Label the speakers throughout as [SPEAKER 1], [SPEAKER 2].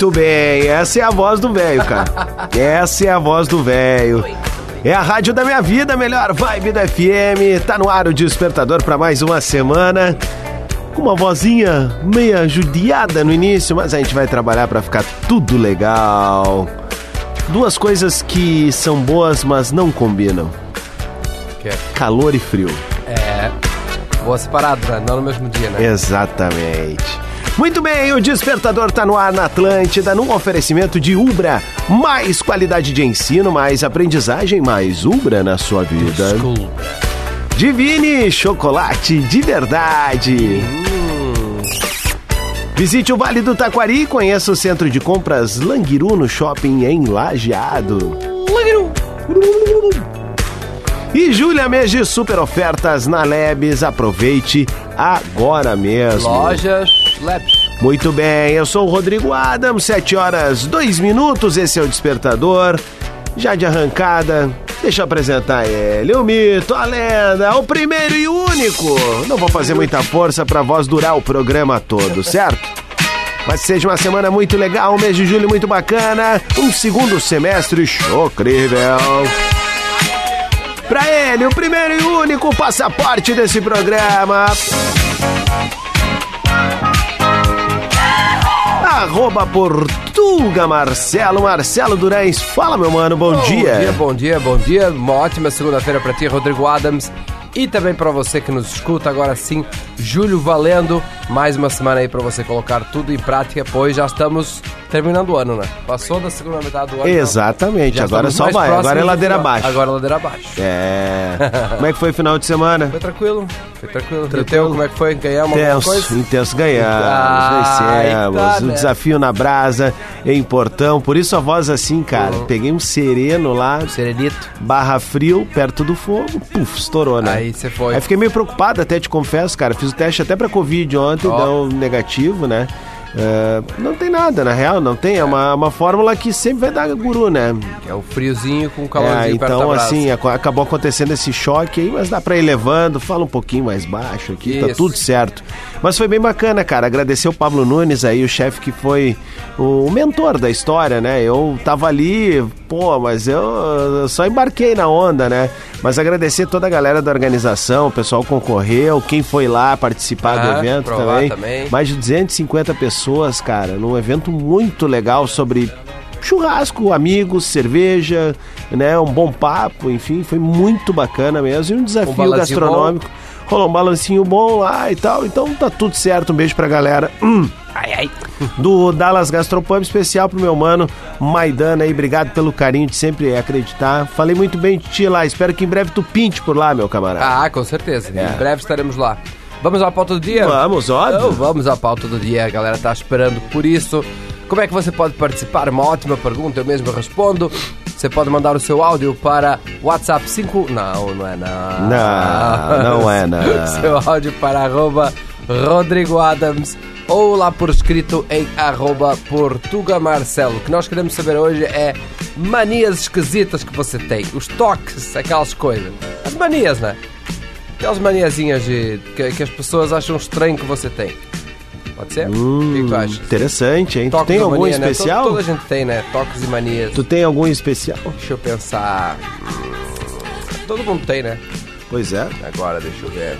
[SPEAKER 1] Muito bem, essa é a voz do velho, cara. Essa é a voz do velho. É a rádio da minha vida, melhor vibe da FM. Tá no ar o despertador para mais uma semana. Com uma vozinha meia judiada no início, mas a gente vai trabalhar para ficar tudo legal. Duas coisas que são boas, mas não combinam.
[SPEAKER 2] Que?
[SPEAKER 1] Calor e frio.
[SPEAKER 2] É. Boa separado, né? Não no mesmo dia, né?
[SPEAKER 1] Exatamente. Muito bem, o Despertador tá no ar na Atlântida, num oferecimento de Ubra. Mais qualidade de ensino, mais aprendizagem, mais Ubra na sua vida.
[SPEAKER 2] Desculpa.
[SPEAKER 1] Divine Chocolate de Verdade.
[SPEAKER 2] Hum.
[SPEAKER 1] Visite o Vale do Taquari e conheça o centro de compras Languiru no shopping em Lajeado.
[SPEAKER 2] Languiru.
[SPEAKER 1] E Júlia mês de super ofertas na Lebes. Aproveite agora mesmo.
[SPEAKER 2] Lojas Labs.
[SPEAKER 1] Muito bem, eu sou o Rodrigo Adams, 7 horas 2 minutos, esse é o Despertador. Já de arrancada, deixa eu apresentar ele, o mito, a lenda, o primeiro e único. Não vou fazer muita força pra voz durar o programa todo, certo? Mas seja uma semana muito legal, um mês de julho muito bacana, um segundo semestre chocrível. Pra ele, o primeiro e único passaporte desse programa. Arroba Portuga Marcelo, Marcelo Durães. Fala, meu mano, bom,
[SPEAKER 2] bom
[SPEAKER 1] dia.
[SPEAKER 2] Bom dia, bom dia, bom dia. Uma ótima segunda-feira pra ti, Rodrigo Adams. E também para você que nos escuta agora sim, Júlio Valendo. Mais uma semana aí para você colocar tudo em prática, pois já estamos terminando o ano, né? Passou da segunda metade do ano.
[SPEAKER 1] Exatamente,
[SPEAKER 2] Já
[SPEAKER 1] agora só vai, agora é ladeira abaixo.
[SPEAKER 2] Agora é ladeira abaixo.
[SPEAKER 1] É. Como é que foi o final de semana?
[SPEAKER 2] Foi tranquilo, foi tranquilo. E
[SPEAKER 1] Tranquilo.
[SPEAKER 2] teu, como é que foi? Ganhamos alguma
[SPEAKER 1] Intenso,
[SPEAKER 2] coisa?
[SPEAKER 1] intenso ganhamos,
[SPEAKER 2] Ah,
[SPEAKER 1] vencemos,
[SPEAKER 2] tá,
[SPEAKER 1] o
[SPEAKER 2] né?
[SPEAKER 1] desafio na brasa em Portão, por isso a voz assim, cara,
[SPEAKER 2] Uhum.
[SPEAKER 1] peguei um sereno lá,
[SPEAKER 2] Serenito.
[SPEAKER 1] barra frio, perto do fogo, puf, estourou, né?
[SPEAKER 2] Aí você foi.
[SPEAKER 1] Aí fiquei meio preocupado, até te confesso, cara. Fiz o teste até pra Covid ontem,
[SPEAKER 2] Ó.
[SPEAKER 1] deu negativo, né? É, não tem nada, na real, não tem. É uma, uma fórmula que sempre vai dar guru, né?
[SPEAKER 2] É o friozinho com o calorzinho
[SPEAKER 1] É, então, assim, aco- acabou acontecendo esse choque aí, mas dá pra ir levando. Fala um pouquinho mais baixo aqui, tá
[SPEAKER 2] Isso.
[SPEAKER 1] tudo certo. Mas foi bem bacana, cara. Agradecer o Pablo Nunes aí, o chefe que foi o mentor da história, né? Eu tava ali, pô, mas eu, eu só embarquei na onda, né? Mas agradecer toda a galera da organização, o pessoal concorreu, quem foi lá participar do
[SPEAKER 2] Ah,
[SPEAKER 1] evento
[SPEAKER 2] provar
[SPEAKER 1] também.
[SPEAKER 2] também.
[SPEAKER 1] Mais de 250 pessoas, cara, num evento muito legal sobre churrasco, amigos, cerveja, né? Um bom papo, enfim, foi muito bacana mesmo. E um desafio
[SPEAKER 2] balancinho
[SPEAKER 1] gastronômico. Rolou um balancinho bom lá e tal. Então tá tudo certo. Um beijo pra galera. Hum.
[SPEAKER 2] Ai, ai.
[SPEAKER 1] Do Dallas Gastropub, especial pro meu mano Maidana aí. Obrigado pelo carinho de sempre acreditar. Falei muito bem de ti lá. Espero que em breve tu pinte por lá, meu camarada.
[SPEAKER 2] Ah, com certeza.
[SPEAKER 1] É.
[SPEAKER 2] Em breve estaremos lá. Vamos à pauta do dia?
[SPEAKER 1] Vamos, óbvio.
[SPEAKER 2] Então, vamos à pauta do dia. A galera tá esperando por isso. Como é que você pode participar? Uma ótima pergunta, eu mesmo respondo. Você pode mandar o seu áudio para WhatsApp 5... Não, não é não.
[SPEAKER 1] Não, não é não.
[SPEAKER 2] seu áudio para arroba Rodrigo Adams ou lá por escrito em arroba Portuga Marcelo. O que nós queremos saber hoje é manias esquisitas que você tem. Os toques, aquelas coisas. As manias, né? Aquelas maniazinhas que, que as pessoas acham estranho que você tem. Pode ser? o que, que tu acha?
[SPEAKER 1] Interessante, hein? Tu tem algum
[SPEAKER 2] mania, né?
[SPEAKER 1] especial?
[SPEAKER 2] Toda, toda a gente tem, né? Toques e manias.
[SPEAKER 1] Tu tem algum especial?
[SPEAKER 2] Deixa eu pensar. Todo mundo tem, né?
[SPEAKER 1] Pois é.
[SPEAKER 2] Agora, deixa eu ver.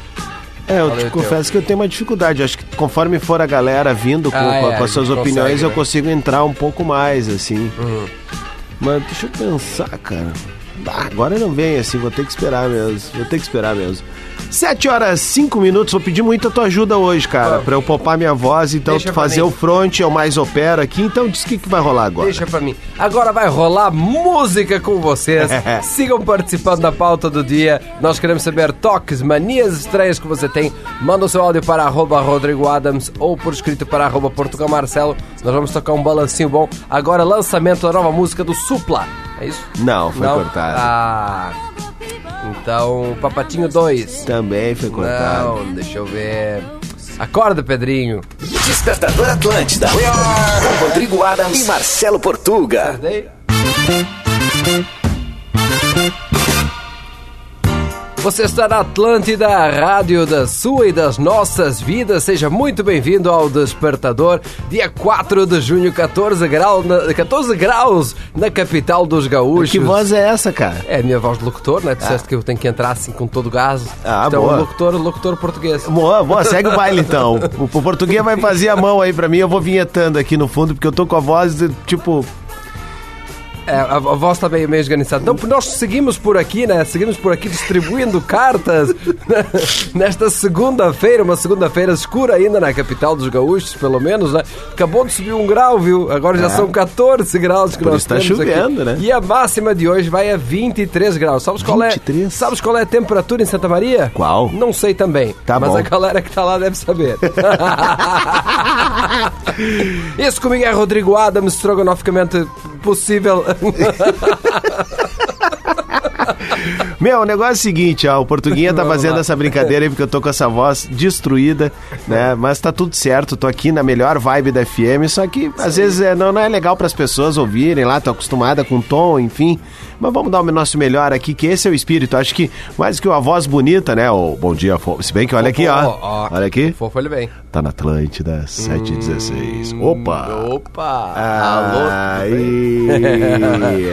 [SPEAKER 1] É, eu te confesso que eu tenho uma dificuldade. Acho que conforme for a galera vindo com,
[SPEAKER 2] Ah, é,
[SPEAKER 1] com as suas opiniões,
[SPEAKER 2] consegue,
[SPEAKER 1] eu
[SPEAKER 2] né?
[SPEAKER 1] consigo entrar um pouco mais, assim.
[SPEAKER 2] Uhum.
[SPEAKER 1] Mas deixa eu pensar, cara. Ah, agora não vem assim, vou ter que esperar mesmo. Vou ter que esperar mesmo. 7 horas 5 minutos, vou pedir muito a tua ajuda hoje, cara,
[SPEAKER 2] Vamos.
[SPEAKER 1] pra eu poupar minha voz, então
[SPEAKER 2] Deixa
[SPEAKER 1] tu fazer o front, eu mais opero aqui, então diz o que, que vai rolar agora.
[SPEAKER 2] Deixa pra mim. Agora vai rolar música com vocês. Sigam participando da pauta do dia. Nós queremos saber toques, manias estranhas que você tem. Manda o seu áudio para arroba Rodrigo Adams ou por escrito para arroba Portugal Marcelo. Nós vamos tocar um balancinho bom. Agora lançamento da nova música do Supla. É isso?
[SPEAKER 1] Não, foi
[SPEAKER 2] Não?
[SPEAKER 1] cortado.
[SPEAKER 2] Ah. Então, Papatinho 2.
[SPEAKER 1] Também foi cortado.
[SPEAKER 2] Não, deixa eu ver. Acorda, Pedrinho.
[SPEAKER 3] Despertador Atlântida. Com Rodrigo Adams e Marcelo Portuga.
[SPEAKER 2] Acordei. Você está na Atlântida, a rádio da sua e das nossas vidas. Seja muito bem-vindo ao Despertador, dia 4 de junho, 14, grau na, 14 graus na capital dos gaúchos.
[SPEAKER 1] Que voz é essa, cara?
[SPEAKER 2] É a minha voz de locutor, né? Disseste que eu tenho que entrar assim com todo o gás.
[SPEAKER 1] Ah,
[SPEAKER 2] então,
[SPEAKER 1] boa.
[SPEAKER 2] locutor, locutor português.
[SPEAKER 1] Boa, boa, segue o baile então. O, o português vai fazer a mão aí pra mim, eu vou vinhetando aqui no fundo, porque eu tô com a voz, de, tipo,
[SPEAKER 2] É, a, a voz está meio, meio esganiçada. Então, nós seguimos por aqui, né? Seguimos por aqui distribuindo cartas né? nesta segunda-feira, uma segunda-feira escura ainda na capital dos gaúchos, pelo menos, né? Acabou de subir um grau, viu? Agora já são 14 graus que
[SPEAKER 1] É. Por
[SPEAKER 2] nós
[SPEAKER 1] isso tá
[SPEAKER 2] temos aqui.
[SPEAKER 1] chovendo, né?
[SPEAKER 2] E a máxima de hoje vai a 23 graus. Sabes qual,
[SPEAKER 1] 23?
[SPEAKER 2] É, sabes qual é a temperatura em Santa Maria?
[SPEAKER 1] Qual?
[SPEAKER 2] Não sei também.
[SPEAKER 1] Tá
[SPEAKER 2] mas
[SPEAKER 1] bom.
[SPEAKER 2] a galera que tá lá deve saber. Isso comigo é Rodrigo Adams, estrogonoficamente possível.
[SPEAKER 1] Meu, o negócio é o seguinte, ó, o Portuguinha tá fazendo essa brincadeira aí porque eu tô com essa voz destruída, né? Mas tá tudo certo, tô aqui na melhor vibe da FM, só que às vezes é, não, não é legal pras pessoas ouvirem lá, tô acostumada com tom, enfim. Mas vamos dar o nosso melhor aqui, que esse é o espírito. Acho que mais que uma voz bonita, né? O bom dia, fofo. Se bem que olha aqui, ó. Olha aqui.
[SPEAKER 2] Fofo ele vem.
[SPEAKER 1] Tá na Atlântida, 716. Opa!
[SPEAKER 2] Opa!
[SPEAKER 1] Aí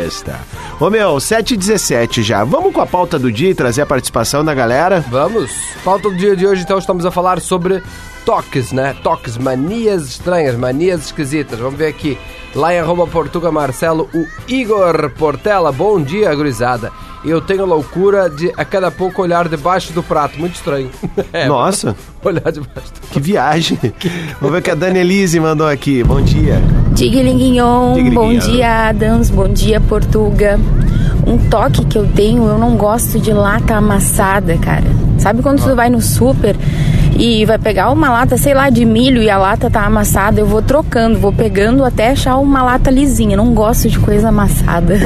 [SPEAKER 1] está. Ô meu, 7 e 17 já. Vamos com a pauta do dia e trazer a participação da galera?
[SPEAKER 2] Vamos! Pauta do dia de hoje, então, estamos a falar sobre toques, né? Toques, manias estranhas, manias esquisitas. Vamos ver aqui. Lá em arroba Portuga Marcelo, o Igor Portela. Bom dia, gurizada. Eu tenho a loucura de a cada pouco olhar debaixo do prato. Muito estranho. É,
[SPEAKER 1] Nossa,
[SPEAKER 2] olhar debaixo do
[SPEAKER 1] que viagem. Vamos ver o que a Dani Elise mandou aqui. Bom dia.
[SPEAKER 4] Tiglinguinhon. bom dia Adams, bom dia Portuga. Um toque que eu tenho, eu não gosto de lata amassada, cara. Sabe quando tu vai no super e vai pegar uma lata, sei lá, de milho e a lata tá amassada, eu vou trocando, vou pegando até achar uma lata lisinha. Não gosto de coisa amassada.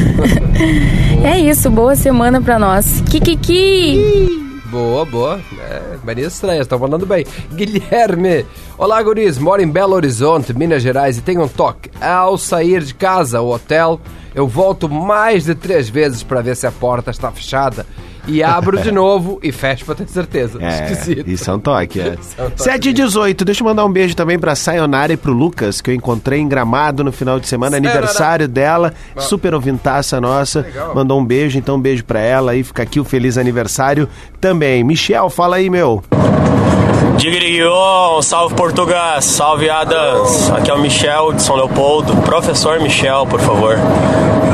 [SPEAKER 4] é isso, boa semana pra nós. Kikiki!
[SPEAKER 2] Boa, boa. É, manias estranhas, estão mandando bem. Guilherme. Olá, guris. Moro em Belo Horizonte, Minas Gerais e tenho um toque. Ao sair de casa ou hotel, eu volto mais de três vezes para ver se a porta está fechada. E abro de novo e fecho para ter certeza.
[SPEAKER 1] É,
[SPEAKER 2] Esquisito.
[SPEAKER 1] isso é um toque, é.
[SPEAKER 2] Isso é um toque.
[SPEAKER 1] 7 e 18, deixa eu mandar um beijo também pra Sayonara e pro Lucas, que eu encontrei em Gramado no final de semana,
[SPEAKER 2] Sayonara.
[SPEAKER 1] aniversário dela, super ouvintaça nossa,
[SPEAKER 2] Legal.
[SPEAKER 1] mandou um beijo, então um beijo pra ela e fica aqui o feliz aniversário também. Michel, fala aí, meu.
[SPEAKER 5] Digriguion, salve Portugal, salve Adams. Aqui é o Michel de São Leopoldo. Professor Michel, por favor.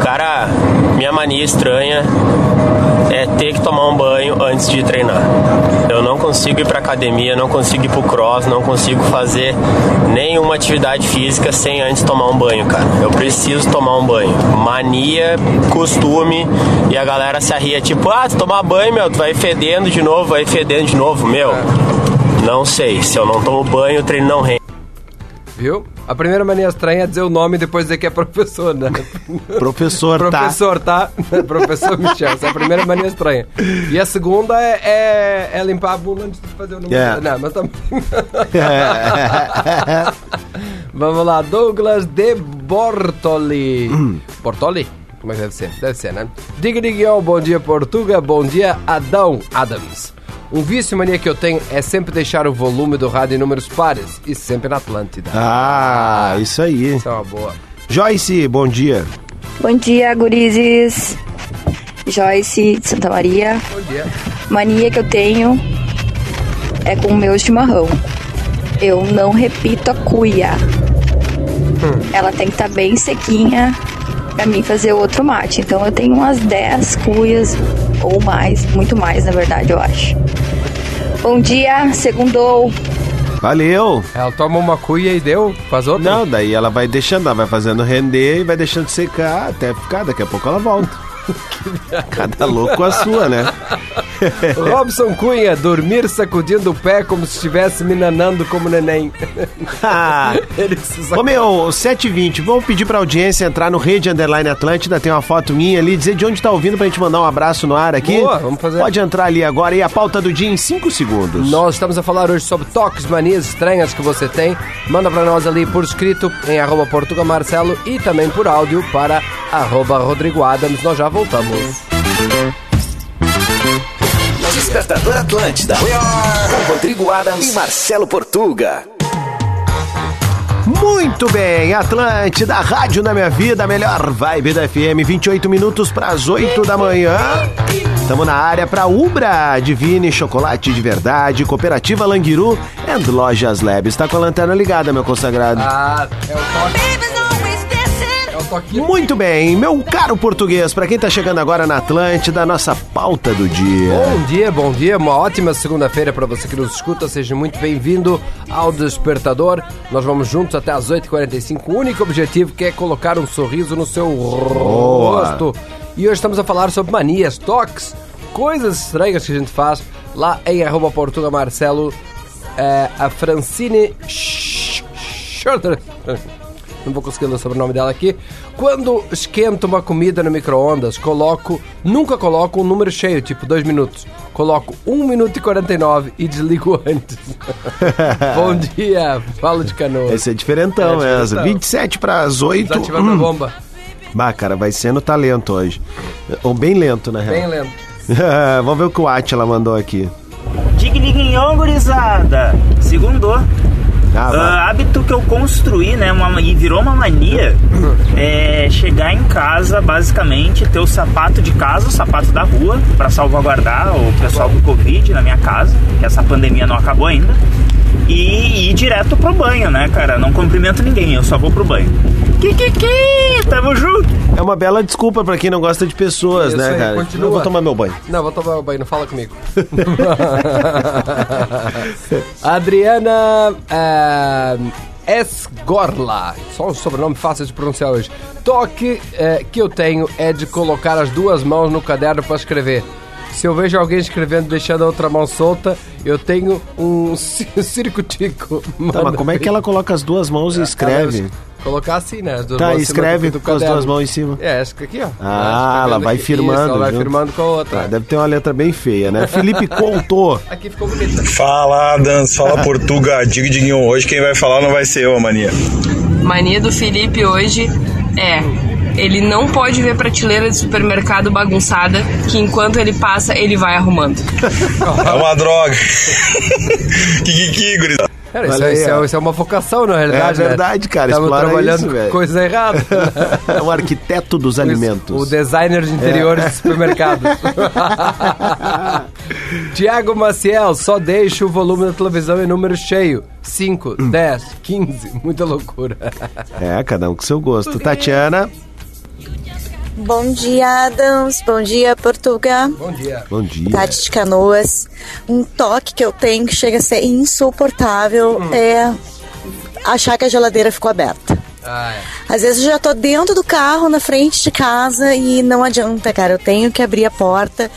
[SPEAKER 5] Cara, minha mania estranha ter que tomar um banho antes de treinar. Eu não consigo ir pra academia, não consigo ir pro cross, não consigo fazer nenhuma atividade física sem antes tomar um banho, cara. Eu preciso tomar um banho. Mania, costume, e a galera se arria, tipo, ah, tu tomar banho, meu, tu vai fedendo de novo, vai fedendo de novo, meu. Não sei, se eu não tomo banho, o treino não rende.
[SPEAKER 2] Viu? A primeira mania estranha é dizer o nome e depois dizer que é professor, né?
[SPEAKER 1] Professor, tá?
[SPEAKER 2] Professor, tá? Professor Michel, essa é a primeira mania estranha. E a segunda é, é, é limpar a bunda antes de fazer o número.
[SPEAKER 1] É.
[SPEAKER 2] Não, mas também. Vamos lá, Douglas de Bortoli. Bortoli? Como é que deve ser? Deve ser, né? Diga, diga, bom dia, Portuga. Bom dia, Adão Adams. Um vício mania que eu tenho é sempre deixar o volume do rádio em números pares e sempre na Atlântida.
[SPEAKER 1] Ah, isso aí.
[SPEAKER 2] Isso é uma boa.
[SPEAKER 1] Joyce, bom dia.
[SPEAKER 6] Bom dia, gurizes. Joyce de Santa Maria.
[SPEAKER 2] Bom dia.
[SPEAKER 6] Mania que eu tenho é com o meu chimarrão. Eu não repito a cuia. Ela tem que estar bem sequinha pra mim fazer outro mate. Então eu tenho umas 10 cuias ou mais, muito mais na verdade, eu acho. Bom dia, segundou.
[SPEAKER 1] Valeu.
[SPEAKER 2] Ela toma uma cuia e deu, faz outra.
[SPEAKER 1] Não, daí ela vai deixando, ela vai fazendo render e vai deixando secar até ficar. Daqui a pouco ela volta. Cada louco a sua, né?
[SPEAKER 2] Robson Cunha, dormir sacudindo o pé como se estivesse me nanando como neném.
[SPEAKER 1] Ah, Ô meu, 7h20, vamos pedir pra audiência entrar no Rede Underline Atlântida, tem uma foto minha ali, dizer de onde tá ouvindo pra gente mandar um abraço no ar aqui.
[SPEAKER 2] Boa, vamos fazer.
[SPEAKER 1] Pode entrar ali agora e a pauta do dia em 5 segundos.
[SPEAKER 2] Nós estamos a falar hoje sobre toques, manias estranhas que você tem. Manda pra nós ali por escrito em arroba Portuga Marcelo e também por áudio para arroba Rodrigo Adams. Nós já voltamos.
[SPEAKER 3] Despertador Atlântida. Com Rodrigo Adams e Marcelo Portuga.
[SPEAKER 1] Muito bem, Atlântida, Rádio na Minha Vida, melhor vibe da FM, 28 minutos para as 8 da manhã. Estamos na área para Ubra, Divine, Chocolate de Verdade, Cooperativa Languiru e Lojas Labs. Está com a lanterna ligada, meu consagrado.
[SPEAKER 2] Ah, é o toque.
[SPEAKER 1] Muito bem, meu caro português, para quem tá chegando agora na Atlântida, nossa pauta do dia.
[SPEAKER 2] Bom dia, bom dia, uma ótima segunda-feira para você que nos escuta, seja muito bem-vindo ao Despertador. Nós vamos juntos até às 8h45, o único objetivo que é colocar um sorriso no seu rosto. E hoje estamos a falar sobre manias, toques, coisas estranhas que a gente faz lá em arroba Portuga Marcelo, é, a Francine Sch- Schroeder. Não vou conseguir ler o sobrenome dela aqui. Quando esquento uma comida no micro-ondas, coloco. Nunca coloco um número cheio, tipo 2 minutos. Coloco 1 minuto e 49 e desligo antes. Bom dia, falo de canoa.
[SPEAKER 1] Esse é diferentão
[SPEAKER 2] É
[SPEAKER 1] mesmo.
[SPEAKER 2] diferentão.
[SPEAKER 1] 27 para as 8.
[SPEAKER 2] Desativando a bomba.
[SPEAKER 1] Bah, cara, vai sendo talento hoje. Ou bem lento, na real.
[SPEAKER 2] Bem lento.
[SPEAKER 1] Vamos ver o que o Atila mandou aqui.
[SPEAKER 7] Digliguinhão, gurizada. Segundou.
[SPEAKER 1] Ah.
[SPEAKER 7] Ah, hábito que eu construí, né, uma, e virou uma mania, é chegar em casa, basicamente, ter o sapato de casa, o sapato da rua, pra salvaguardar o pessoal do Covid na minha casa, que essa pandemia não acabou ainda, e ir direto pro banho, né, cara? Não cumprimento ninguém, eu só vou pro banho. Kikiki, tamo junto.
[SPEAKER 1] É uma bela desculpa pra quem não gosta de pessoas,
[SPEAKER 2] Isso
[SPEAKER 1] né,
[SPEAKER 2] aí,
[SPEAKER 1] cara?
[SPEAKER 2] continua.
[SPEAKER 1] Eu vou tomar meu banho.
[SPEAKER 2] Não, vou tomar banho, não fala comigo. Adriana é, Esgorla, só um sobrenome fácil de pronunciar hoje. Toque é, que eu tenho é de colocar as duas mãos no caderno para escrever. Se eu vejo alguém escrevendo deixando a outra mão solta, eu tenho um ci- circo-tico.
[SPEAKER 1] Tá, mas como é que ela coloca as duas mãos e escreve?
[SPEAKER 2] Colocar assim, né? As duas
[SPEAKER 1] Tá,
[SPEAKER 2] mãos
[SPEAKER 1] escreve
[SPEAKER 2] do- do
[SPEAKER 1] com as duas mãos em cima.
[SPEAKER 2] É, essa aqui, ó.
[SPEAKER 1] Ah, ela vai
[SPEAKER 2] Isso,
[SPEAKER 1] firmando
[SPEAKER 2] ela vai
[SPEAKER 1] junto.
[SPEAKER 2] firmando com a outra.
[SPEAKER 1] Ah, deve ter uma letra bem feia, né? Felipe Couto.
[SPEAKER 2] Aqui ficou bonita.
[SPEAKER 8] Fala, Adams, fala Portuga, diga Diguinho. Hoje quem vai falar não vai ser eu, a mania.
[SPEAKER 9] Mania do Felipe hoje é ele não pode ver prateleira de supermercado bagunçada, que enquanto ele passa, ele vai arrumando.
[SPEAKER 8] É uma droga. Kikiki, gurizada.
[SPEAKER 2] Cara, isso, é,
[SPEAKER 1] aí,
[SPEAKER 2] é, isso é uma vocação, na realidade.
[SPEAKER 1] É verdade, cara,
[SPEAKER 2] Estamos trabalhando
[SPEAKER 1] isso,
[SPEAKER 2] coisa errada.
[SPEAKER 1] É o arquiteto dos alimentos.
[SPEAKER 2] O designer de interiores
[SPEAKER 1] É.
[SPEAKER 2] de supermercados. Tiago Maciel, só deixa o volume da televisão em número cheio. 5,
[SPEAKER 1] Hum.
[SPEAKER 2] 10, 15, muita loucura.
[SPEAKER 1] É, cada um com seu gosto. Tatiana,
[SPEAKER 10] Bom dia, Adams. Bom dia, Portuga.
[SPEAKER 2] Bom dia.
[SPEAKER 1] bom dia.
[SPEAKER 10] Tati de Canoas. Um toque que eu tenho que chega a ser insuportável é achar que a geladeira ficou aberta.
[SPEAKER 2] Ah, é.
[SPEAKER 10] Às vezes eu já tô dentro do carro, na frente de casa e não adianta, cara. Eu tenho que abrir a porta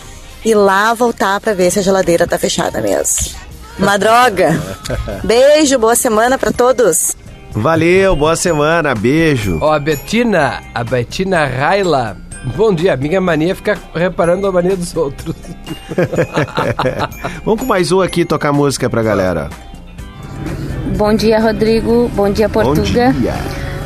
[SPEAKER 10] e lá voltar pra ver se a geladeira tá fechada mesmo. Uma droga. Beijo, boa semana pra todos.
[SPEAKER 1] Valeu, boa semana, beijo.
[SPEAKER 2] Ó, a Betina, a Betina Raila. Bom dia, minha mania é ficar reparando a mania dos outros.
[SPEAKER 1] Vamos com mais um aqui tocar música pra galera.
[SPEAKER 4] Bom dia, Rodrigo. Bom dia, Portuga.
[SPEAKER 1] Bom dia.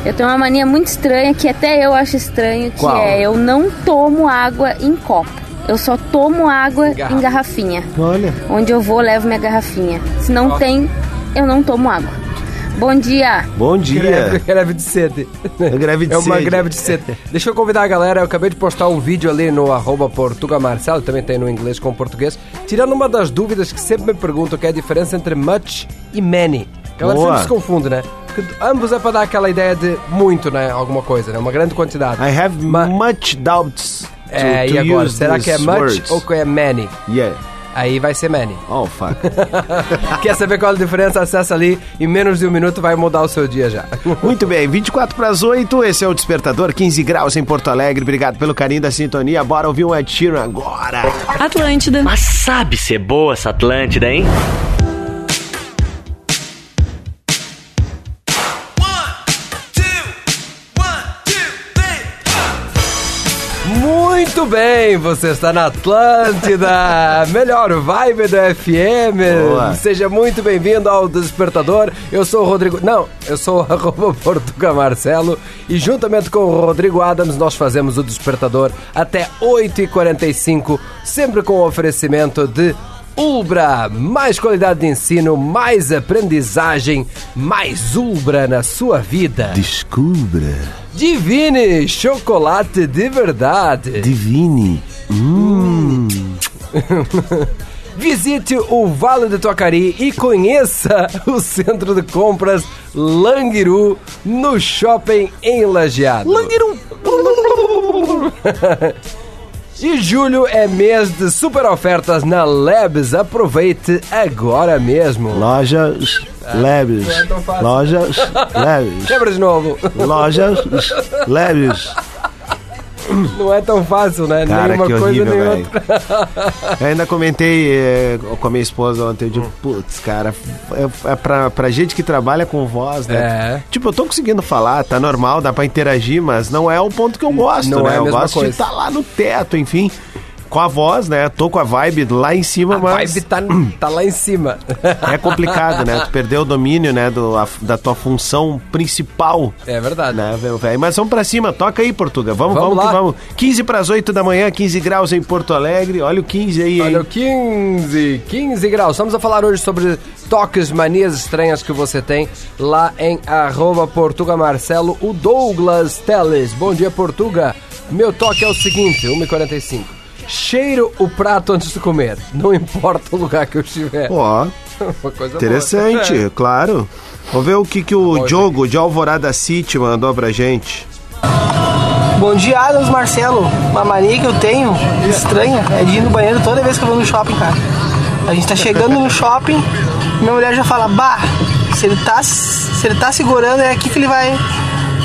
[SPEAKER 4] Eu tenho uma mania muito estranha que até eu acho estranho, que
[SPEAKER 1] Qual?
[SPEAKER 4] é eu não tomo água em copo. Eu só tomo água
[SPEAKER 2] Garrafa.
[SPEAKER 4] em garrafinha.
[SPEAKER 1] Olha.
[SPEAKER 4] Onde eu vou, levo minha garrafinha. Se não
[SPEAKER 2] Ó.
[SPEAKER 4] tem, eu não tomo água. Bom dia.
[SPEAKER 1] Bom dia.
[SPEAKER 2] greve de sede.
[SPEAKER 1] Greve de
[SPEAKER 2] é uma
[SPEAKER 1] sede.
[SPEAKER 2] greve de sede. Deixa eu convidar a galera, eu acabei de postar um vídeo ali no arroba Portuga Marcelo, também tem no inglês com português, tirando uma das dúvidas que sempre me perguntam, que é a diferença entre much e many. A galera
[SPEAKER 1] Boa.
[SPEAKER 2] sempre se confunde, né? que ambos é para dar aquela ideia de muito, né? Alguma coisa, né? Uma grande quantidade.
[SPEAKER 1] I have much doubts to,
[SPEAKER 2] É,
[SPEAKER 1] to
[SPEAKER 2] e agora? Será que é much
[SPEAKER 1] words.
[SPEAKER 2] ou que é many?
[SPEAKER 1] Yeah.
[SPEAKER 2] Aí vai ser many.
[SPEAKER 1] Oh, fuck.
[SPEAKER 2] Quer saber qual a diferença? Acessa ali. Em menos de um minuto vai mudar o seu dia já.
[SPEAKER 1] Muito bem, 24 para as 8, esse é o Despertador, 15 graus em Porto Alegre. Obrigado pelo carinho da sintonia. Bora ouvir um Ed Sheeran agora.
[SPEAKER 11] Atlântida. Mas sabe ser boa essa Atlântida, hein?
[SPEAKER 2] Muito bem, você está na Atlântida, melhor vibe do FM.
[SPEAKER 1] Boa.
[SPEAKER 2] Seja muito bem-vindo ao Despertador. Eu sou o Rodrigo. Não, eu sou o arroba Portuga Marcelo e juntamente com o Rodrigo Adams nós fazemos o Despertador até 8h45, sempre com o oferecimento de Ulbra, mais qualidade de ensino, mais aprendizagem, mais Ulbra na sua vida.
[SPEAKER 1] Descubra.
[SPEAKER 2] Divine, chocolate de verdade.
[SPEAKER 1] Divine. Hum.
[SPEAKER 2] Visite o Vale do Toacari e conheça o centro de compras Langiru no shopping em Lajeado. Langiru! E julho é mês de super ofertas na Labs. Aproveite agora mesmo.
[SPEAKER 1] Lojas leves.
[SPEAKER 2] não é fácil.
[SPEAKER 1] Lojas leves.
[SPEAKER 2] Quebra de novo.
[SPEAKER 1] Lojas leves.
[SPEAKER 2] Não é tão fácil, né?
[SPEAKER 1] Cara,
[SPEAKER 2] Nenhuma
[SPEAKER 1] que
[SPEAKER 2] coisa
[SPEAKER 1] horrível,
[SPEAKER 2] nem
[SPEAKER 1] velho.
[SPEAKER 2] outra.
[SPEAKER 1] Eu ainda comentei eh, com a minha esposa ontem, eu digo, putz, cara, é, é pra, pra gente que trabalha com voz, né?
[SPEAKER 2] É.
[SPEAKER 1] Tipo, eu tô conseguindo falar, tá normal, dá pra interagir, mas não é o ponto que eu gosto,
[SPEAKER 2] Não
[SPEAKER 1] né?
[SPEAKER 2] é a
[SPEAKER 1] eu
[SPEAKER 2] mesma
[SPEAKER 1] gosto de
[SPEAKER 2] coisa.
[SPEAKER 1] estar lá no teto, enfim. Com a voz, né? Tô com a vibe lá em cima,
[SPEAKER 2] A
[SPEAKER 1] mas
[SPEAKER 2] vibe tá, tá lá em cima.
[SPEAKER 1] é complicado, né? Tu perdeu o domínio, né, do, a- da tua função principal.
[SPEAKER 2] É verdade.
[SPEAKER 1] Né, velho? Mas vamos pra cima, toca aí, Portuga. Vamos,
[SPEAKER 2] Vamos
[SPEAKER 1] vamos, vamos. 15 pras 8 da manhã, 15 graus em Porto Alegre. Olha o 15 aí,
[SPEAKER 2] Olha
[SPEAKER 1] hein?
[SPEAKER 2] o 15, 15 graus. Estamos a falar hoje sobre toques, manias estranhas que você tem lá em arroba Portuga Marcelo, o Douglas Teles. Bom dia, Portuga. Meu toque é o seguinte, 1h45. Cheiro o prato antes de comer, não importa o lugar que eu estiver.
[SPEAKER 1] Ó, interessante,
[SPEAKER 2] boa.
[SPEAKER 1] claro. Vamos ver o que, que o
[SPEAKER 2] Bom,
[SPEAKER 1] Diogo de Alvorada City mandou pra gente.
[SPEAKER 12] Bom dia, Adams Marcelo. Uma mania que eu tenho, estranha, é de ir no banheiro toda vez que eu vou no shopping, cara. A gente tá chegando no shopping, minha mulher já fala, bah, se ele tá, se ele tá segurando, é aqui que ele vai.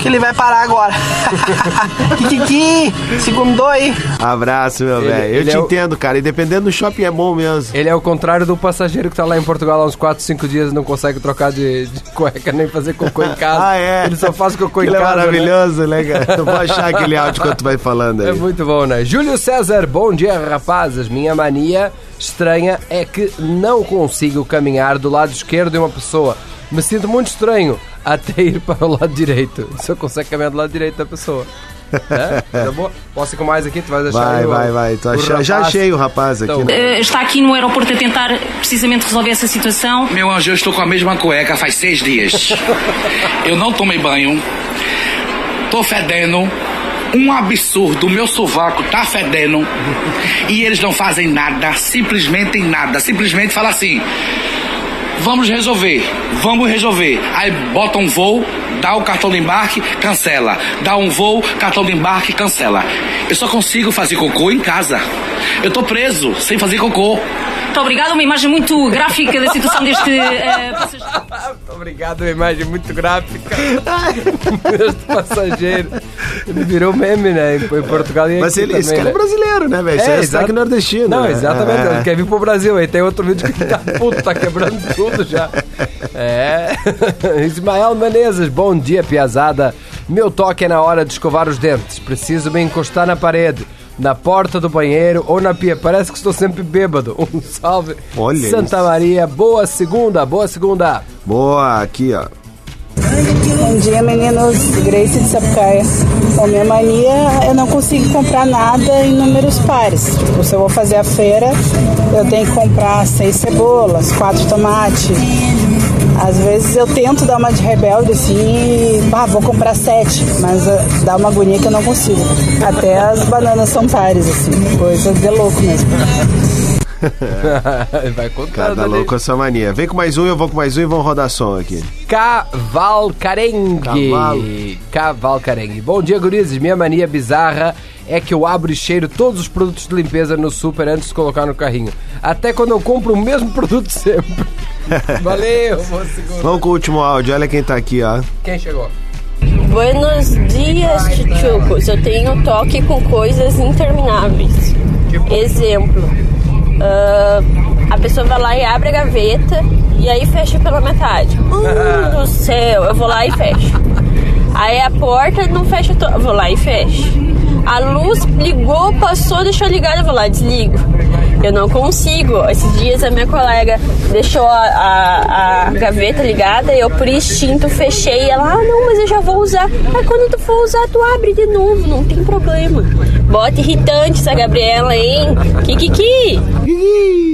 [SPEAKER 12] Que ele vai parar agora. Kikiki, segundou aí.
[SPEAKER 1] Abraço, meu
[SPEAKER 2] Ele-
[SPEAKER 1] velho. Eu
[SPEAKER 2] ele
[SPEAKER 1] te
[SPEAKER 2] é o-
[SPEAKER 1] entendo, cara. E dependendo do shopping é bom mesmo.
[SPEAKER 2] Ele é o contrário do passageiro que tá lá em Portugal há uns 4, 5 dias e não consegue trocar de, de cueca nem fazer cocô em casa.
[SPEAKER 1] Ah, é?
[SPEAKER 2] Ele só faz cocô em
[SPEAKER 1] Aquilo é
[SPEAKER 2] casa. né?
[SPEAKER 1] maravilhoso, né, cara? Eu vou achar aquele áudio quando tu vai falando aí.
[SPEAKER 2] É muito bom, né? Júlio César, bom dia, rapazes. Minha mania estranha é que não consigo caminhar do lado esquerdo de uma pessoa. Me sinto muito estranho até ir para o lado direito. Só consegue caminhar do lado direito da pessoa. É? Tá bom? Posso ir com mais aqui? Tu vais achar
[SPEAKER 1] Vai,
[SPEAKER 2] o-
[SPEAKER 1] vai, vai. Tu
[SPEAKER 2] o
[SPEAKER 1] acha- Já achei o rapaz aqui.
[SPEAKER 2] Então,
[SPEAKER 1] né?
[SPEAKER 13] Eh, está aqui no aeroporto a tentar precisamente resolver essa situação.
[SPEAKER 14] Meu anjo, eu estou com a mesma cueca faz seis dias. Eu não tomei banho. Tô fedendo. Um absurdo, meu sovaco tá fedendo. E eles não fazem nada, simplesmente nada. Simplesmente fala assim: vamos resolver, vamos resolver. Aí bota um voo, dá o cartão de embarque, cancela. Dá um voo, cartão de embarque, cancela. Eu só consigo fazer cocô em casa. Eu tô preso, sem fazer cocô.
[SPEAKER 13] Muito obrigada, uma imagem muito gráfica da situação deste eh, passageiro.
[SPEAKER 2] Obrigado, uma imagem muito gráfica. este passageiro. Ele virou meme, né? Em em Portugal e
[SPEAKER 1] Mas ele, esse
[SPEAKER 2] também,
[SPEAKER 1] cara é
[SPEAKER 2] né?
[SPEAKER 1] brasileiro, né, velho? Isso é,
[SPEAKER 2] exato.
[SPEAKER 1] sotaque nordestino.
[SPEAKER 2] Não,
[SPEAKER 1] né?
[SPEAKER 2] exatamente.
[SPEAKER 1] É.
[SPEAKER 2] Ele quer vir pro Brasil. Aí tem outro vídeo que tá puto, tá quebrando tudo já. É. Ismael Menezes, bom dia, piazada. Meu toque é na hora de escovar os dentes. Preciso me encostar na parede. Na porta do banheiro ou na pia. Parece que estou sempre bêbado. Um salve.
[SPEAKER 1] Olha
[SPEAKER 2] Santa
[SPEAKER 1] isso.
[SPEAKER 2] Maria, boa segunda, boa segunda.
[SPEAKER 1] Boa, aqui, ó.
[SPEAKER 15] Bom dia, meninos. Grace de Sapucaia. Bom, minha mania eu não consigo comprar nada em números pares. Tipo, se eu vou fazer a feira, eu tenho que comprar seis cebolas, quatro tomates. Às vezes eu tento dar uma de rebelde assim e bah, vou comprar sete, mas ah, dá uma agonia que eu não consigo. Até as bananas são pares, assim, coisa de louco mesmo.
[SPEAKER 2] Vai contando
[SPEAKER 1] Cada
[SPEAKER 2] ali.
[SPEAKER 1] louco com essa mania. Vem com mais um, eu vou com mais um e vamos rodar som aqui.
[SPEAKER 2] Cavalcarengue. Cavalcarengue. Bom dia, gurizes. Minha mania bizarra é que eu abro e cheiro todos os produtos de limpeza no super antes de colocar no carrinho. Até quando eu compro o mesmo produto sempre. Valeu, segurar.
[SPEAKER 1] Vamos com o último áudio, olha quem tá aqui, ó.
[SPEAKER 2] Quem chegou?
[SPEAKER 16] Buenos dias, tchutchucos. Eu tenho toque com coisas intermináveis. Exemplo: ah, a pessoa vai lá e abre a gaveta e aí fecha pela metade. Hum, do céu, eu vou lá e fecho. Aí a porta não fecha eu vou lá e fecho. A luz ligou, passou, deixou ligada, eu vou lá e desligo. Eu não consigo. Esses dias a minha colega deixou a, a- a gaveta ligada e eu, por instinto, fechei. E ela, ah, não, mas eu já vou usar. Aí quando tu for usar, tu abre de novo, não tem problema. Bota irritante essa Gabriela, hein? Kikiki!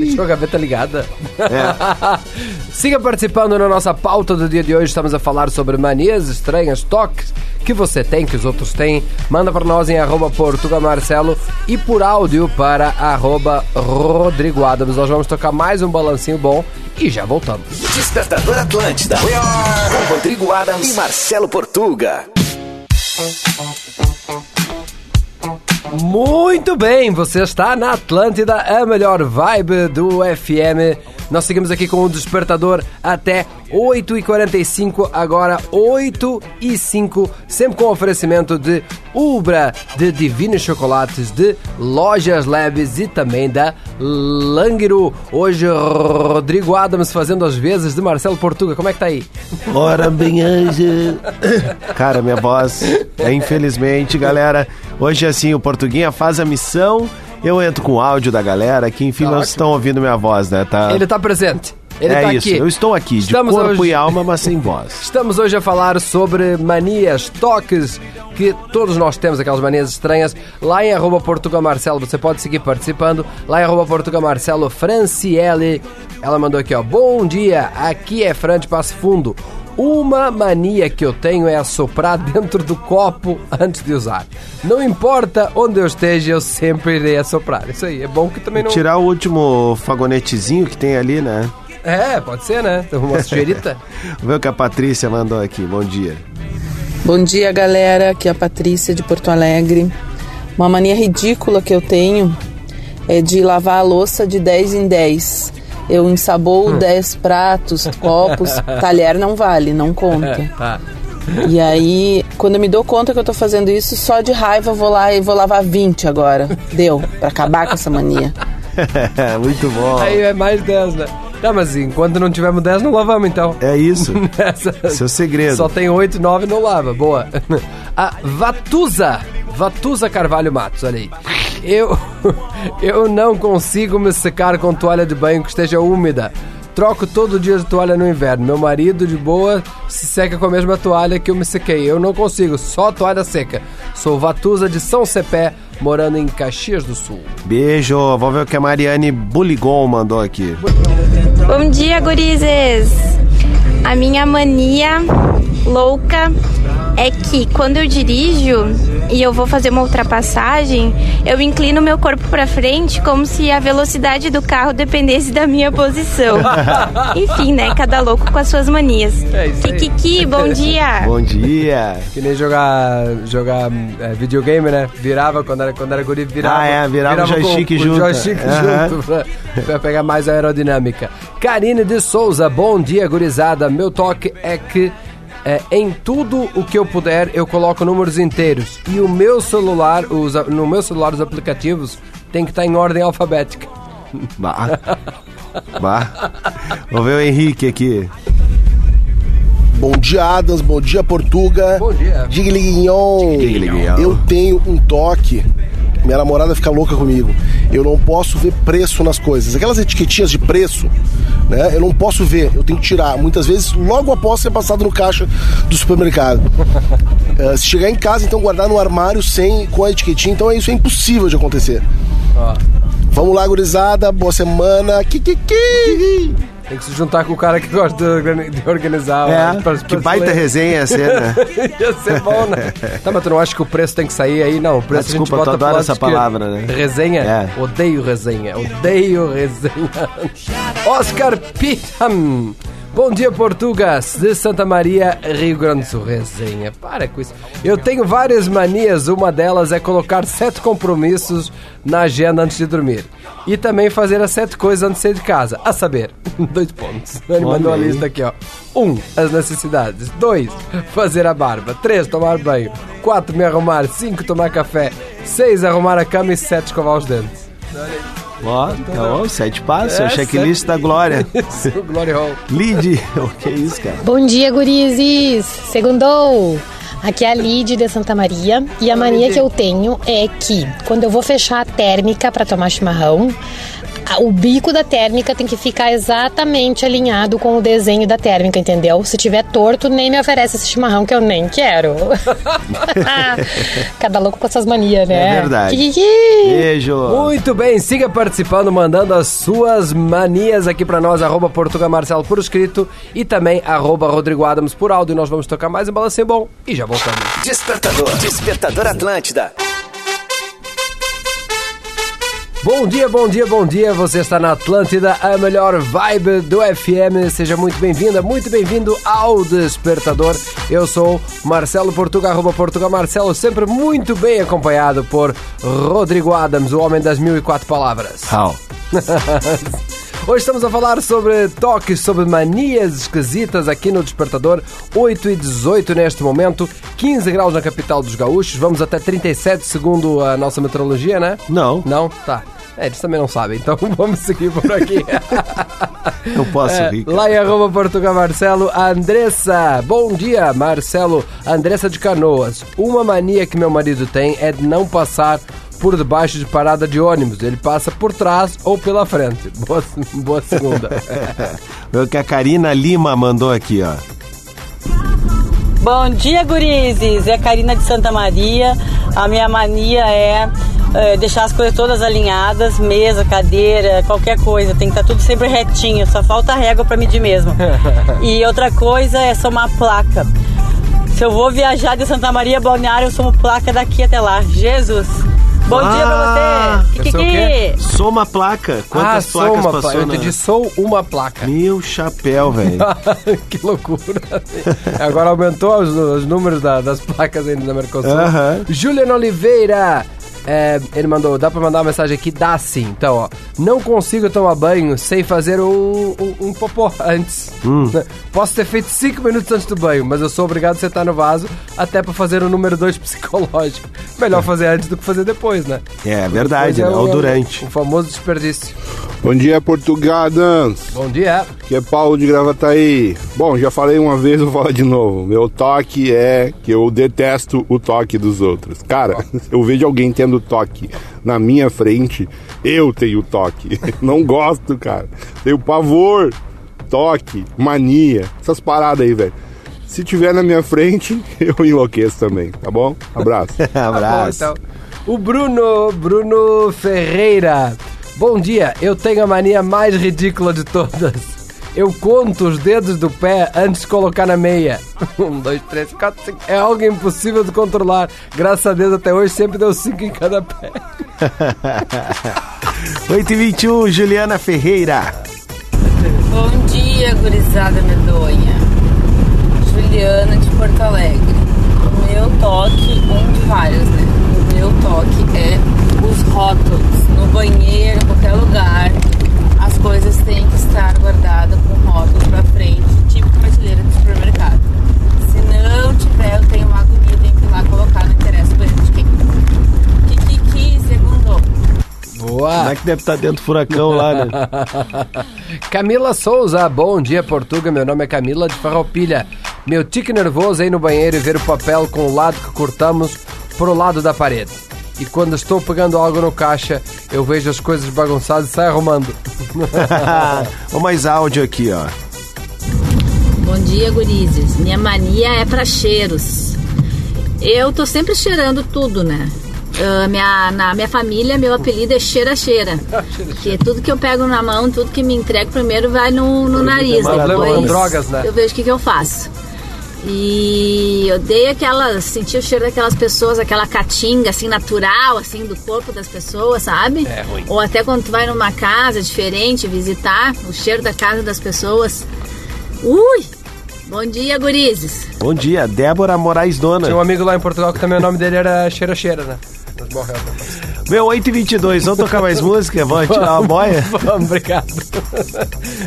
[SPEAKER 2] Deixou a gaveta ligada. Siga participando na nossa pauta do dia de hoje. Estamos a falar sobre manias estranhas, toques que você tem, que os outros têm. Manda para nós em arroba Portuga Marcelo e por áudio para arroba Rodrigo Adams. Nós vamos tocar mais um balancinho bom e já voltamos.
[SPEAKER 3] Despertador Atlântida. Com Rodrigo Adams e Marcelo Portuga.
[SPEAKER 2] Muito bem, você está na Atlântida, a melhor vibe do FM. Nós seguimos aqui com o despertador até 8h45, agora 8 e 5 sempre com oferecimento de Ubra, de Divine Chocolates, de Lojas Labs e também da Langiru. Hoje, Rodrigo Adams fazendo as vezes de Marcelo Portuga. Como é que tá aí?
[SPEAKER 1] Ora bem, anjo. Cara, minha voz é infelizmente, galera. Hoje, assim, o Portuguinha faz a missão. Eu entro com o áudio da galera que, enfim,
[SPEAKER 2] Tá
[SPEAKER 1] não estão ouvindo minha voz, né? Tá...
[SPEAKER 2] Ele tá presente. Ele
[SPEAKER 1] é
[SPEAKER 2] tá
[SPEAKER 1] isso,
[SPEAKER 2] aqui.
[SPEAKER 1] eu estou aqui,
[SPEAKER 2] Estamos
[SPEAKER 1] de corpo
[SPEAKER 2] hoje-
[SPEAKER 1] e alma, mas sem voz.
[SPEAKER 2] Estamos hoje a falar sobre manias, toques que todos nós temos, aquelas manias estranhas. Lá em arroba Portuga Marcelo, você pode seguir participando. Lá em arroba Portuga Marcelo, Franciele, ela mandou aqui, ó. Bom dia, aqui é Fran de Passo Fundo. Uma mania que eu tenho é assoprar dentro do copo antes de usar. Não importa onde eu esteja, eu sempre irei assoprar. Isso aí, é bom que também não...
[SPEAKER 1] Tirar o último fagonetezinho que tem ali, né?
[SPEAKER 2] É, pode ser, né? Uma sujeirita.
[SPEAKER 1] Vamos ver o que a Patrícia mandou aqui. Bom dia.
[SPEAKER 17] Bom dia, galera. Aqui é a Patrícia de Porto Alegre. Uma mania ridícula que eu tenho é de lavar a louça de 10 em 10. Eu ensaboo 10 pratos, copos, talher não vale, não conta.
[SPEAKER 2] Tá.
[SPEAKER 17] E aí, quando eu me dou conta que eu tô fazendo isso, só de raiva eu vou lá e vou lavar 20 agora. Deu, pra acabar com essa mania.
[SPEAKER 1] Muito bom.
[SPEAKER 2] Aí é mais 10, né? Tá, mas enquanto não tivermos 10, não lavamos então.
[SPEAKER 1] É isso.
[SPEAKER 2] Essa-
[SPEAKER 1] Esse é o segredo.
[SPEAKER 2] Só tem 8, 9 não lava. Boa. A Vatusa. Vatusa Carvalho Matos, olha aí. Eu, eu não consigo me secar com toalha de banho que esteja úmida. Troco todo dia de toalha no inverno. Meu marido, de boa, se seca com a mesma toalha que eu me sequei. Eu não consigo, só toalha seca. Sou Vatusa de São Cepé, morando em Caxias do Sul.
[SPEAKER 1] Beijo. Vamos ver o que a Mariane Buligon mandou aqui.
[SPEAKER 18] Bom dia, gurizes! A minha mania louca é que quando eu dirijo e eu vou fazer uma ultrapassagem, eu inclino meu corpo pra frente como se a velocidade do carro dependesse da minha posição. Enfim, né? Cada louco com as suas manias.
[SPEAKER 2] É isso aí.
[SPEAKER 18] Kikiki, bom dia!
[SPEAKER 1] Bom dia.
[SPEAKER 2] Que nem jogar, jogar é, videogame, né? Virava quando era, quando era guri, virava.
[SPEAKER 1] Ah, é, virava o
[SPEAKER 2] com-
[SPEAKER 1] joystick
[SPEAKER 2] com o
[SPEAKER 1] junto.
[SPEAKER 2] joystick
[SPEAKER 1] Aham.
[SPEAKER 2] junto pra, pra pegar mais aerodinâmica. Karine de Souza, bom dia, gurizada. Meu toque é que é, em tudo o que eu puder, eu coloco números inteiros. E o meu celular, os, no meu celular, os aplicativos tem que estar em ordem alfabética.
[SPEAKER 1] Bah. Bah. Vamos ver o Henrique aqui.
[SPEAKER 19] Bom dia, Adams. Bom dia, Portuga.
[SPEAKER 2] Bom dia.
[SPEAKER 19] Digliguinhon. Eu tenho um toque. Minha namorada fica louca comigo. Eu não posso ver preço nas coisas. Aquelas etiquetinhas de preço, né? Eu não posso ver. Eu tenho que tirar. Muitas vezes, logo após ser passado no caixa do supermercado. Eh, se chegar em casa, então guardar no armário sem com a etiquetinha, então isso é impossível de acontecer.
[SPEAKER 2] Ó.
[SPEAKER 19] Vamos lá, gurizada. Boa semana. Kikiki.
[SPEAKER 2] Tem que se juntar com o cara que gosta de organi- de organizar.
[SPEAKER 1] É,
[SPEAKER 2] as
[SPEAKER 1] que baita resenha ia ser, né?
[SPEAKER 2] ia ser bom, né? Tá, mas tu não acha que o preço tem que sair aí? Não, o preço
[SPEAKER 1] Ah,
[SPEAKER 2] a gente
[SPEAKER 1] desculpa,
[SPEAKER 2] bota
[SPEAKER 1] tu
[SPEAKER 2] pro
[SPEAKER 1] adora
[SPEAKER 2] lado
[SPEAKER 1] essa palavra, né?
[SPEAKER 2] Resenha?
[SPEAKER 1] É.
[SPEAKER 2] Odeio resenha. Odeio resenha. Oscar Pitham. Bom dia, Portugas, de Santa Maria, Rio Grande do Sul. Resenha, para com isso. Eu tenho várias manias, uma delas é colocar sete compromissos na agenda antes de dormir. E também fazer as sete coisas antes de sair de casa. A saber, dois pontos. Ele mandou a lista aqui, ó. Um, as necessidades. Dois, fazer a barba. Três, tomar banho. Quatro, me arrumar. Cinco, tomar café. Seis, arrumar a cama. E sete, escovar os dentes.
[SPEAKER 1] Ó, tá bom, sete passos, é,
[SPEAKER 2] É,
[SPEAKER 1] o checklist
[SPEAKER 2] sete.
[SPEAKER 1] da Glória.
[SPEAKER 2] Isso, Glory Hall.
[SPEAKER 1] Lid, o que é isso, cara?
[SPEAKER 20] Bom dia, gurizes! Segundou! Aqui é a Lid de Santa Maria e a mania que eu tenho é que quando eu vou fechar a térmica para tomar chimarrão, o bico da térmica tem que ficar exatamente alinhado com o desenho da térmica, entendeu? Se tiver torto, nem me oferece esse chimarrão que eu nem quero. Cada louco com essas manias, né?
[SPEAKER 2] É verdade.
[SPEAKER 20] Kikiki.
[SPEAKER 1] Beijo.
[SPEAKER 2] Muito bem, siga participando, mandando as suas manias aqui pra nós, arroba Portuga Marcelo por escrito e também arroba Rodrigo Adams por áudio. E nós vamos tocar mais um balancinho bom e já voltamos.
[SPEAKER 3] Despertador. Despertador Atlântida.
[SPEAKER 2] Bom dia, bom dia, bom dia. Você está na Atlântida, a melhor vibe do FM. Seja muito bem-vinda, muito bem-vindo ao Despertador. Eu sou Marcelo Portuga, arroba Portuga Marcelo, sempre muito bem acompanhado por Rodrigo Adams, o homem das mil e quatro palavras.
[SPEAKER 1] How?
[SPEAKER 2] Hoje estamos a falar sobre toques, sobre manias esquisitas aqui no Despertador. 8 e 18 neste momento, 15 graus na capital dos gaúchos, vamos até 37 segundo a nossa meteorologia, né?
[SPEAKER 1] Não.
[SPEAKER 2] Não? Tá. É, eles também não sabem, então vamos seguir por aqui.
[SPEAKER 1] Não posso
[SPEAKER 2] É,
[SPEAKER 1] rir. cara.
[SPEAKER 2] lá em arroba Portugal Marcelo, Andressa. Bom dia, Marcelo. Andressa de Canoas. Uma mania que meu marido tem é de não passar por debaixo de parada de ônibus. Ele passa por trás ou pela frente. Boa, boa segunda.
[SPEAKER 1] O que a Karina Lima mandou aqui, ó.
[SPEAKER 21] Bom dia, gurizes. É a Karina de Santa Maria. A minha mania é, é, deixar as coisas todas alinhadas, mesa, cadeira, qualquer coisa. Tem que estar tudo sempre retinho. Só falta régua para medir mesmo. E outra coisa é somar placa. Se eu vou viajar de Santa Maria a Balneário, eu somo placa daqui até lá. Jesus. Bom dia
[SPEAKER 1] Ah,
[SPEAKER 21] pra você. Kikiki.
[SPEAKER 1] Soma a placa. Quantas
[SPEAKER 2] ah,
[SPEAKER 1] placas
[SPEAKER 2] sou uma
[SPEAKER 1] passou?
[SPEAKER 2] placa. Eu
[SPEAKER 1] na-
[SPEAKER 2] entendi, sou uma placa.
[SPEAKER 1] Meu chapéu, velho.
[SPEAKER 2] que loucura. Agora aumentou os, os números da- das placas ainda na Mercosul.
[SPEAKER 1] Aham.
[SPEAKER 2] Juliano Oliveira. É, ele mandou, dá pra mandar uma mensagem aqui? Dá sim. Então, ó, não consigo tomar banho sem fazer um, um, um popô antes.
[SPEAKER 1] Hum.
[SPEAKER 2] Posso ter feito 5 minutos antes do banho, mas eu sou obrigado a sentar no vaso até pra fazer o número 2 psicológico. Melhor fazer antes do que fazer depois, né?
[SPEAKER 1] É verdade,
[SPEAKER 2] Depois
[SPEAKER 1] né?
[SPEAKER 2] é
[SPEAKER 1] Ou durante.
[SPEAKER 2] O famoso desperdício.
[SPEAKER 22] Bom dia, Portugadans.
[SPEAKER 2] Bom dia.
[SPEAKER 22] Aqui é Paulo de Gravataí. Bom, já falei uma vez, vou falar de novo. Meu toque é que eu detesto o toque dos outros. Cara, eu vejo alguém tendo toque na minha frente, eu tenho toque. Não gosto, cara. Tenho pavor, toque, mania, essas paradas aí, velho. Se tiver na minha frente, eu enlouqueço também, tá bom? Abraço.
[SPEAKER 2] Tá bom, então. O Bruno, Bruno Ferreira. Bom dia, eu tenho a mania mais ridícula de todas. Eu conto os dedos do pé antes de colocar na meia. Um, dois, três, quatro, cinco. É algo impossível de controlar. Graças a Deus até hoje sempre deu cinco em cada pé.
[SPEAKER 1] 8 e 21 Juliana Ferreira.
[SPEAKER 23] Bom dia, gurizada medonha. Juliana de Porto Alegre. O meu toque, um de vários, né? O meu toque é os rótulos. No banheiro, em qualquer lugar, coisas têm que estar guardadas com rótulos pra frente, tipo prateleira do supermercado. Se não tiver, eu tenho uma agonia, eu tenho que ir lá colocar, não interessa o banheiro de quem. Kikiki, segundo.
[SPEAKER 2] Boa!
[SPEAKER 1] Como é que deve estar dentro do furacão lá, né?
[SPEAKER 2] Camila Souza, bom dia Portuga, meu nome é Camila de Farroupilha. Meu tique nervoso é ir no banheiro e ver o papel com o lado que cortamos pro lado da parede. E quando estou pegando algo no caixa, eu vejo as coisas bagunçadas e saio arrumando.
[SPEAKER 1] Vamos mais áudio aqui, ó.
[SPEAKER 24] Bom dia, gurizes. Minha mania é pra cheiros. Eu tô sempre cheirando tudo, né? Ah, minha, na minha família, meu apelido é cheira-cheira. Porque tudo que eu pego na mão, tudo que me entrego primeiro vai no, no nariz.
[SPEAKER 2] problema
[SPEAKER 24] Depois
[SPEAKER 2] drogas, né?
[SPEAKER 24] eu vejo o que, que eu faço. E eu odeio aquelas, sentir o cheiro daquelas pessoas, aquela catinga assim natural, assim, do corpo das pessoas, sabe?
[SPEAKER 1] É ruim.
[SPEAKER 24] Ou até quando tu vai numa casa diferente visitar, o cheiro da casa das pessoas. Ui! Bom dia, gurizes!
[SPEAKER 1] Bom dia, Débora Moraes Dona.
[SPEAKER 2] Tinha um amigo lá em Portugal que também o nome dele era Cheira Cheira, né? Mas morreu.
[SPEAKER 1] Meu, 8h22, vamos tocar mais música? Vamos tirar uma boia?
[SPEAKER 2] Vamos, obrigado.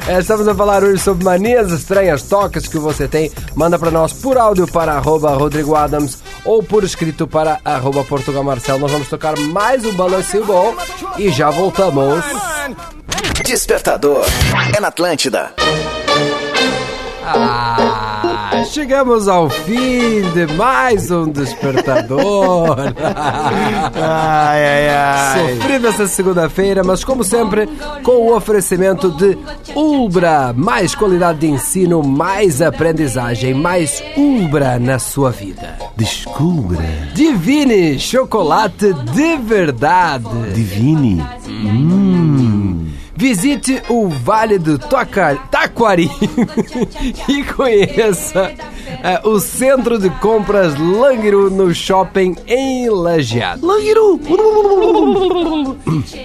[SPEAKER 2] É, estamos a falar hoje sobre manias estranhas, toques que você tem. Manda para nós por áudio para arroba Rodrigo Adams ou por escrito para arroba Portugal Marcelo. Nós vamos tocar mais um balancinho bom e já voltamos.
[SPEAKER 3] Despertador. É na Atlântida.
[SPEAKER 2] Ah, chegamos ao fim de mais um despertador.
[SPEAKER 1] ai, ai, ai.
[SPEAKER 2] Sofrido essa segunda-feira, mas como sempre, com o oferecimento de Ulbra. Mais qualidade de ensino, mais aprendizagem, mais Ulbra na sua vida.
[SPEAKER 1] Descubra.
[SPEAKER 2] Divine, chocolate de verdade.
[SPEAKER 1] Divine. Hum.
[SPEAKER 2] Visite o Vale do Toca- Taquari e conheça eh, o centro de compras Langiru no shopping em Lajeado.
[SPEAKER 1] Langiru!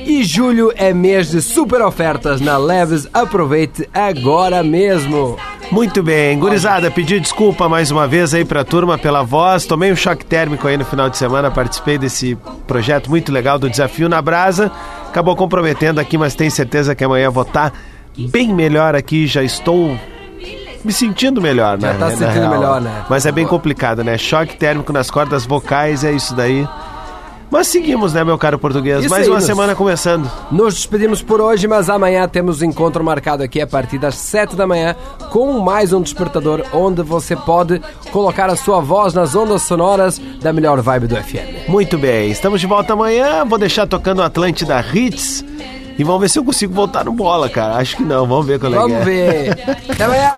[SPEAKER 2] E julho é mês de super ofertas na Leves. Aproveite agora mesmo.
[SPEAKER 1] Muito bem, gurizada, pedi desculpa mais uma vez aí pra turma pela voz. Tomei um choque térmico aí no final de semana, participei desse projeto muito legal do Desafio na Brasa. Acabou comprometendo aqui, mas tenho certeza que amanhã vou estar bem melhor aqui. Já estou me sentindo melhor, né?
[SPEAKER 2] Já tá se sentindo
[SPEAKER 1] real.
[SPEAKER 2] melhor, né?
[SPEAKER 1] Mas é bem complicado, né? Choque térmico nas cordas vocais, é isso daí. Mas seguimos, né, meu caro português?
[SPEAKER 2] Isso
[SPEAKER 1] mais
[SPEAKER 2] aí,
[SPEAKER 1] uma
[SPEAKER 2] nos-
[SPEAKER 1] semana começando.
[SPEAKER 2] Nos despedimos por hoje, mas amanhã temos um encontro marcado aqui a partir das 7 da manhã com mais um despertador onde você pode colocar a sua voz nas ondas sonoras da melhor vibe do FM.
[SPEAKER 1] Muito bem, estamos de volta amanhã. Vou deixar tocando Atlântida Hits. E vamos ver se eu consigo voltar no bola, cara. Acho que não, vamos ver qual é que
[SPEAKER 2] Vamos
[SPEAKER 1] é.
[SPEAKER 2] ver. Até amanhã.